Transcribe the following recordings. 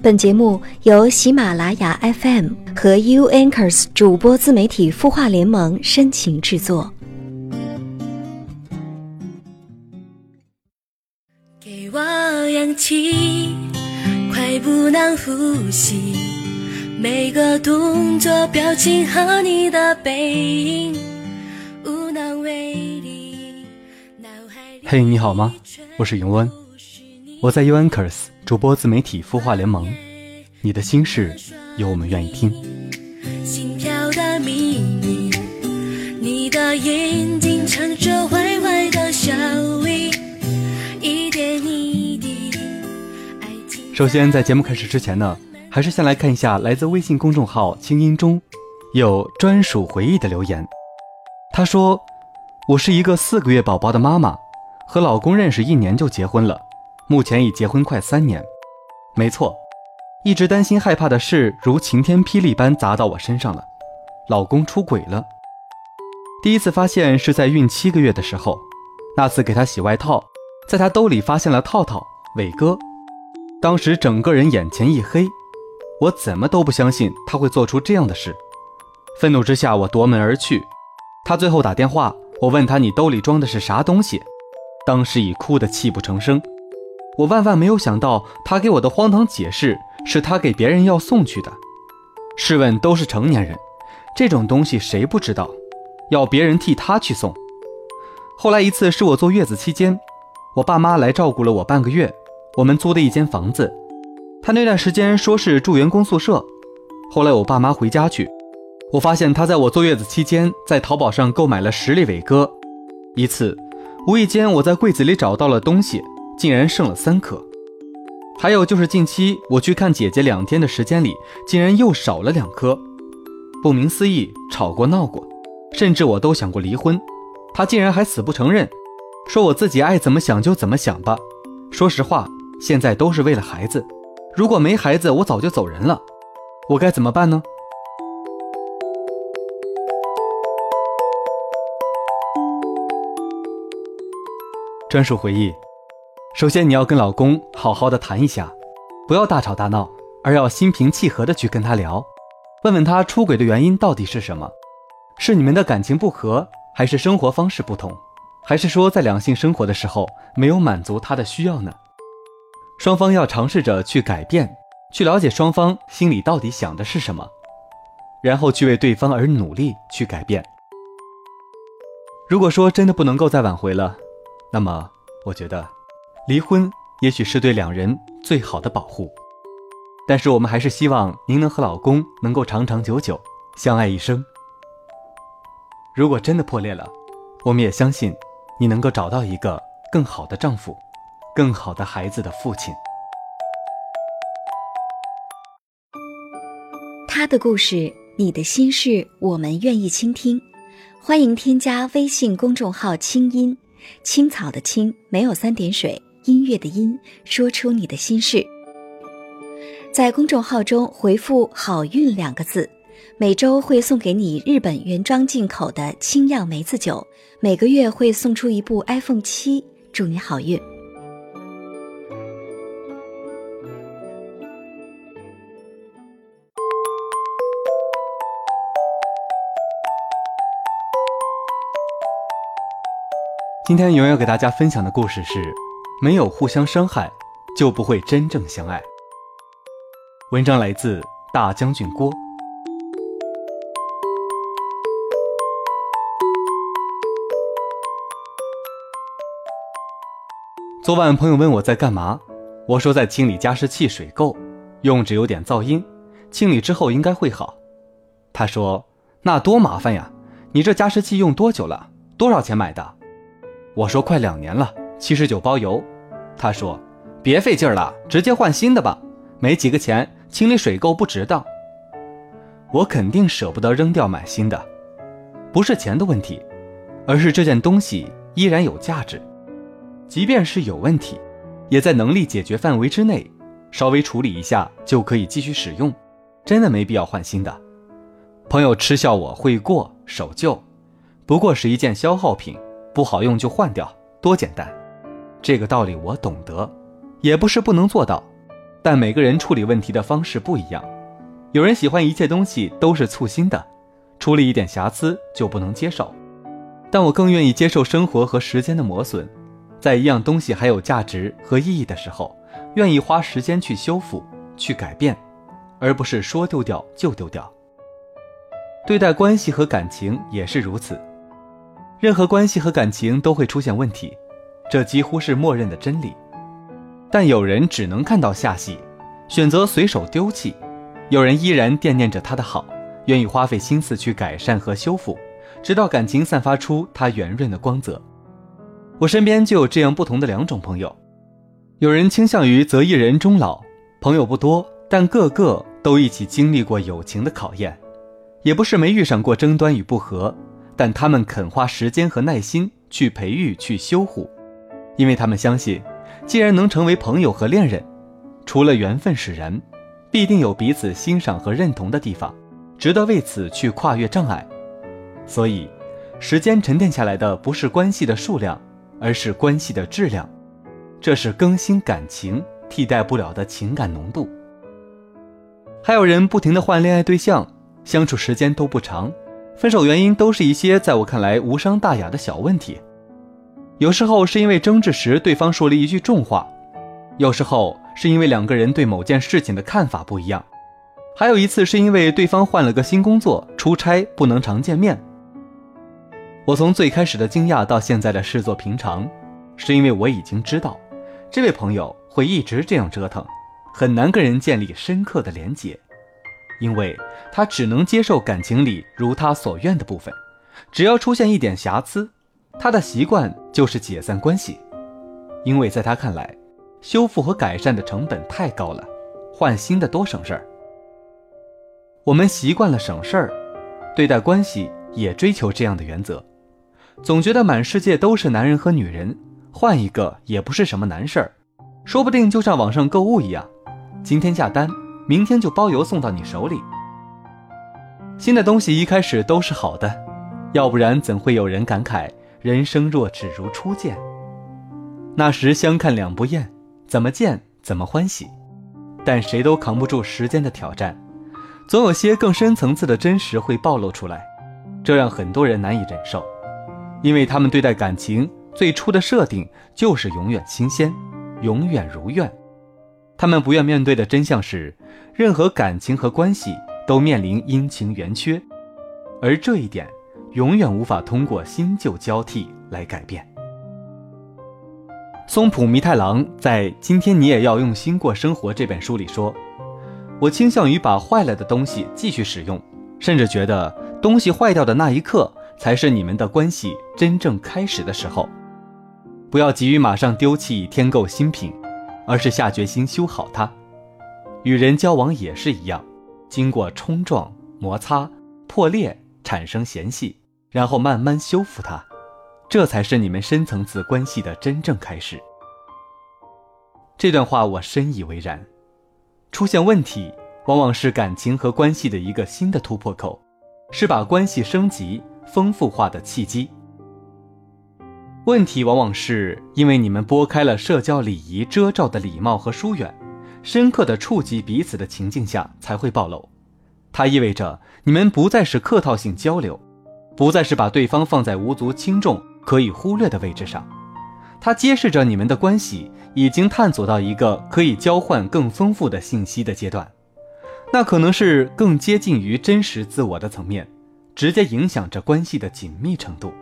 本节目由喜马拉雅 FM 和 U Anchors 主播自媒体孵化联盟深情制作。给我氧气，快不能呼吸。每个动作、表情和你的背影，无能为力。嘿，你好吗？我是永温，我在 U Anchors 主播自媒体孵化联盟。你的心事，有我们愿意听。心跳的秘密，你的眼睛藏着的笑意，一点一滴。首先，在节目开始之前呢，还是先来看一下来自微信公众号“清音”中有专属回忆的留言。他说：“我是一个四个月宝宝的妈妈，和老公认识一年就结婚了，目前已结婚快三年。没错，一直担心害怕的事如晴天霹雳般砸到我身上了，老公出轨了。第一次发现是在孕七个月的时候，那次给他洗外套，在他兜里发现了套套、伟哥。”当时整个人眼前一黑，我怎么都不相信他会做出这样的事。愤怒之下，我夺门而去。他最后打电话，我问他：“你兜里装的是啥东西？”当时已哭得泣不成声。我万万没有想到，他给我的荒唐解释是他给别人要送去的。试问，都是成年人，这种东西谁不知道？要别人替他去送。后来一次是我坐月子期间，我爸妈来照顾了我半个月。我们租的一间房子，他那段时间说是住员工宿舍。后来我爸妈回家去，我发现他在我坐月子期间在淘宝上购买了十粒伟哥。一次，无意间我在柜子里找到了东西，竟然剩了三颗。还有就是近期我去看姐姐两天的时间里，竟然又少了两颗。不明思义，吵过闹过，甚至我都想过离婚，他竟然还死不承认，说我自己爱怎么想就怎么想吧。说实话。现在都是为了孩子，如果没孩子，我早就走人了。我该怎么办呢？专属回忆：首先，你要跟老公好好的谈一下，不要大吵大闹，而要心平气和的去跟他聊，问问他出轨的原因到底是什么？是你们的感情不和，还是生活方式不同，还是说在两性生活的时候没有满足他的需要呢？双方要尝试着去改变，去了解双方心里到底想的是什么，然后去为对方而努力去改变。如果说真的不能够再挽回了，那么我觉得，离婚也许是对两人最好的保护。但是我们还是希望您能和老公能够长长久久，相爱一生。如果真的破裂了，我们也相信你能够找到一个更好的丈夫。更好的孩子的父亲，他的故事，你的心事，我们愿意倾听。欢迎添加微信公众号“清音青草”的青，没有三点水，音乐的音，说出你的心事。在公众号中回复“好运”两个字，每周会送给你日本原装进口的清酿梅子酒，每个月会送出一部 iPhone 七，祝你好运。今天永远给大家分享的故事是：没有互相伤害，就不会真正相爱。文章来自大将军郭。昨晚朋友问我在干嘛，我说在清理加湿器水垢，用着有点噪音，清理之后应该会好。他说：“那多麻烦呀，你这加湿器用多久了？多少钱买的？”我说快两年了，七十九包邮。他说：“别费劲了，直接换新的吧，没几个钱，清理水垢不值当。”我肯定舍不得扔掉买新的，不是钱的问题，而是这件东西依然有价值，即便是有问题，也在能力解决范围之内，稍微处理一下就可以继续使用，真的没必要换新的。朋友嗤笑我会过守旧，不过是一件消耗品。不好用就换掉，多简单！这个道理我懂得，也不是不能做到，但每个人处理问题的方式不一样。有人喜欢一切东西都是簇新的，出了一点瑕疵就不能接受。但我更愿意接受生活和时间的磨损，在一样东西还有价值和意义的时候，愿意花时间去修复、去改变，而不是说丢掉就丢掉。对待关系和感情也是如此，任何关系和感情都会出现问题，这几乎是默认的真理。但有人只能看到下戏，选择随手丢弃；有人依然惦念着他的好，愿意花费心思去改善和修复，直到感情散发出它圆润的光泽。我身边就有这样不同的两种朋友：有人倾向于择一人终老，朋友不多，但个个都一起经历过友情的考验，也不是没遇上过争端与不和，但他们肯花时间和耐心去培育、去修护，因为他们相信。既然能成为朋友和恋人，除了缘分使然，必定有彼此欣赏和认同的地方，值得为此去跨越障碍。所以，时间沉淀下来的不是关系的数量，而是关系的质量。这是更新感情替代不了的情感浓度。还有人不停的换恋爱对象，相处时间都不长，分手原因都是一些在我看来无伤大雅的小问题。有时候是因为争执时对方说了一句重话，有时候是因为两个人对某件事情的看法不一样，还有一次是因为对方换了个新工作，出差不能常见面。我从最开始的惊讶到现在的视作平常，是因为我已经知道，这位朋友会一直这样折腾，很难跟人建立深刻的连结，因为他只能接受感情里如他所愿的部分，只要出现一点瑕疵。他的习惯就是解散关系，因为在他看来，修复和改善的成本太高了，换新的多省事儿。我们习惯了省事儿，对待关系也追求这样的原则，总觉得满世界都是男人和女人，换一个也不是什么难事儿，说不定就像网上购物一样，今天下单，明天就包邮送到你手里。新的东西一开始都是好的，要不然怎会有人感慨？人生若只如初见，那时相看两不厌，怎么见怎么欢喜。但谁都扛不住时间的挑战，总有些更深层次的真实会暴露出来，这让很多人难以忍受，因为他们对待感情最初的设定就是永远新鲜，永远如愿。他们不愿面对的真相是，任何感情和关系都面临阴晴圆缺，而这一点。永远无法通过新旧交替来改变。松浦弥太郎在《今天你也要用心过生活》这本书里说：“我倾向于把坏了的东西继续使用，甚至觉得东西坏掉的那一刻才是你们的关系真正开始的时候。不要急于马上丢弃添购新品，而是下决心修好它。与人交往也是一样，经过冲撞、摩擦、破裂。”产生嫌隙，然后慢慢修复它，这才是你们深层次关系的真正开始。这段话我深以为然。出现问题，往往是感情和关系的一个新的突破口，是把关系升级、丰富化的契机。问题往往是因为你们拨开了社交礼仪遮罩的礼貌和疏远，深刻的触及彼此的情境下才会暴露。它意味着你们不再是客套性交流，不再是把对方放在无足轻重、可以忽略的位置上。它揭示着你们的关系已经探索到一个可以交换更丰富的信息的阶段，那可能是更接近于真实自我的层面，直接影响着关系的紧密程度。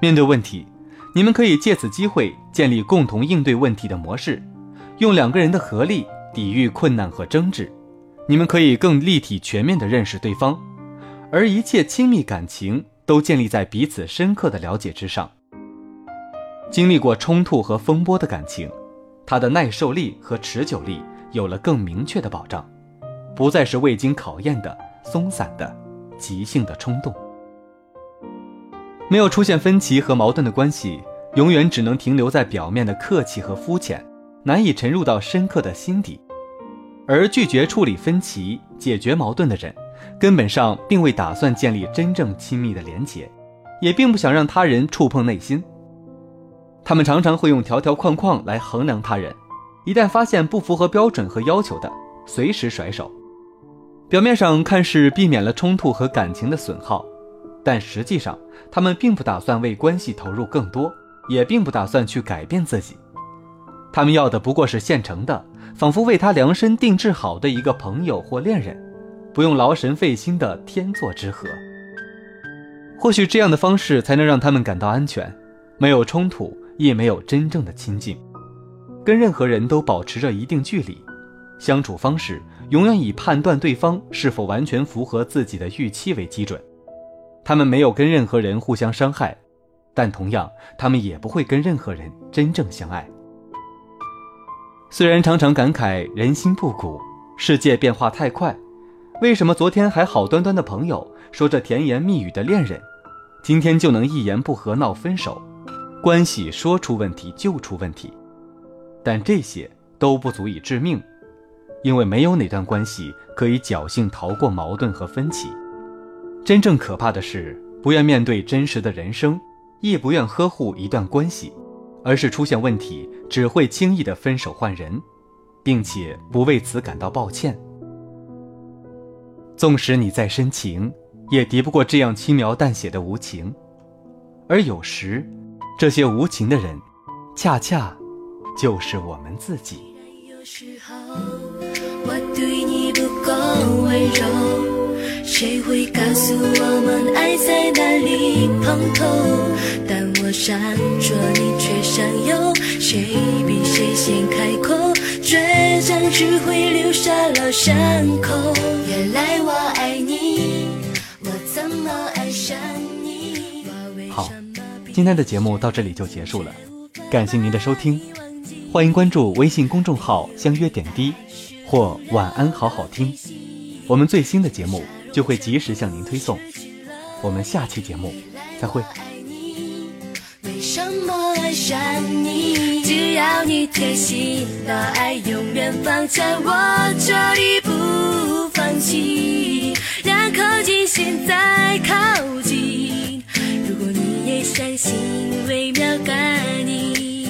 面对问题，你们可以借此机会建立共同应对问题的模式，用两个人的合力抵御困难和争执。你们可以更立体、全面地认识对方，而一切亲密感情都建立在彼此深刻的了解之上。经历过冲突和风波的感情，它的耐受力和持久力有了更明确的保障，不再是未经考验的松散的、即兴的冲动。没有出现分歧和矛盾的关系，永远只能停留在表面的客气和肤浅，难以沉入到深刻的心底。而拒绝处理分歧、解决矛盾的人，根本上并未打算建立真正亲密的连结，也并不想让他人触碰内心。他们常常会用条条框框来衡量他人，一旦发现不符合标准和要求的，随时甩手。表面上看是避免了冲突和感情的损耗，但实际上他们并不打算为关系投入更多，也并不打算去改变自己。他们要的不过是现成的，仿佛为他量身定制好的一个朋友或恋人，不用劳神费心的天作之合。或许这样的方式才能让他们感到安全，没有冲突，也没有真正的亲近，跟任何人都保持着一定距离，相处方式永远以判断对方是否完全符合自己的预期为基准。他们没有跟任何人互相伤害，但同样，他们也不会跟任何人真正相爱。虽然常常感慨人心不古，世界变化太快，为什么昨天还好端端的朋友，说着甜言蜜语的恋人？今天就能一言不合闹分手，关系说出问题就出问题，但这些都不足以致命，因为没有哪段关系可以侥幸逃过矛盾和分歧。真正可怕的是不愿面对真实的人生，亦不愿呵护一段关系，而是出现问题只会轻易的分手换人，并且不为此感到抱歉。纵使你再深情。也敌不过这样轻描淡写的无情，而有时，这些无情的人，恰恰就是我们自己。有时候我对你不够温柔，谁会告诉我们爱在哪里碰头？我闪烁，你却闪游，谁比谁先开口？倔强只会留下了伤口。原来我爱你。好，今天的节目到这里就结束了，感谢您的收听，欢迎关注微信公众号“相约点滴”或“晚安好好听”，我们最新的节目就会及时向您推送。我们下期节目再会。想你？只要你贴心，把爱永远放在我这里不放弃，让靠近现在靠近。如果你也相信微妙感应，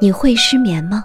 你会失眠吗？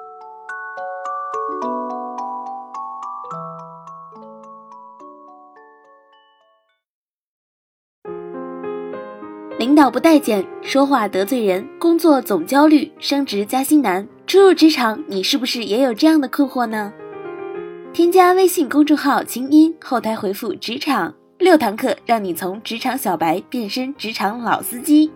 领导不待见，说话得罪人，工作总焦虑，升职加薪难。初入职场，你是不是也有这样的困惑呢？添加微信公众号“清音”，后台回复“职场”，六堂课让你从职场小白变身职场老司机。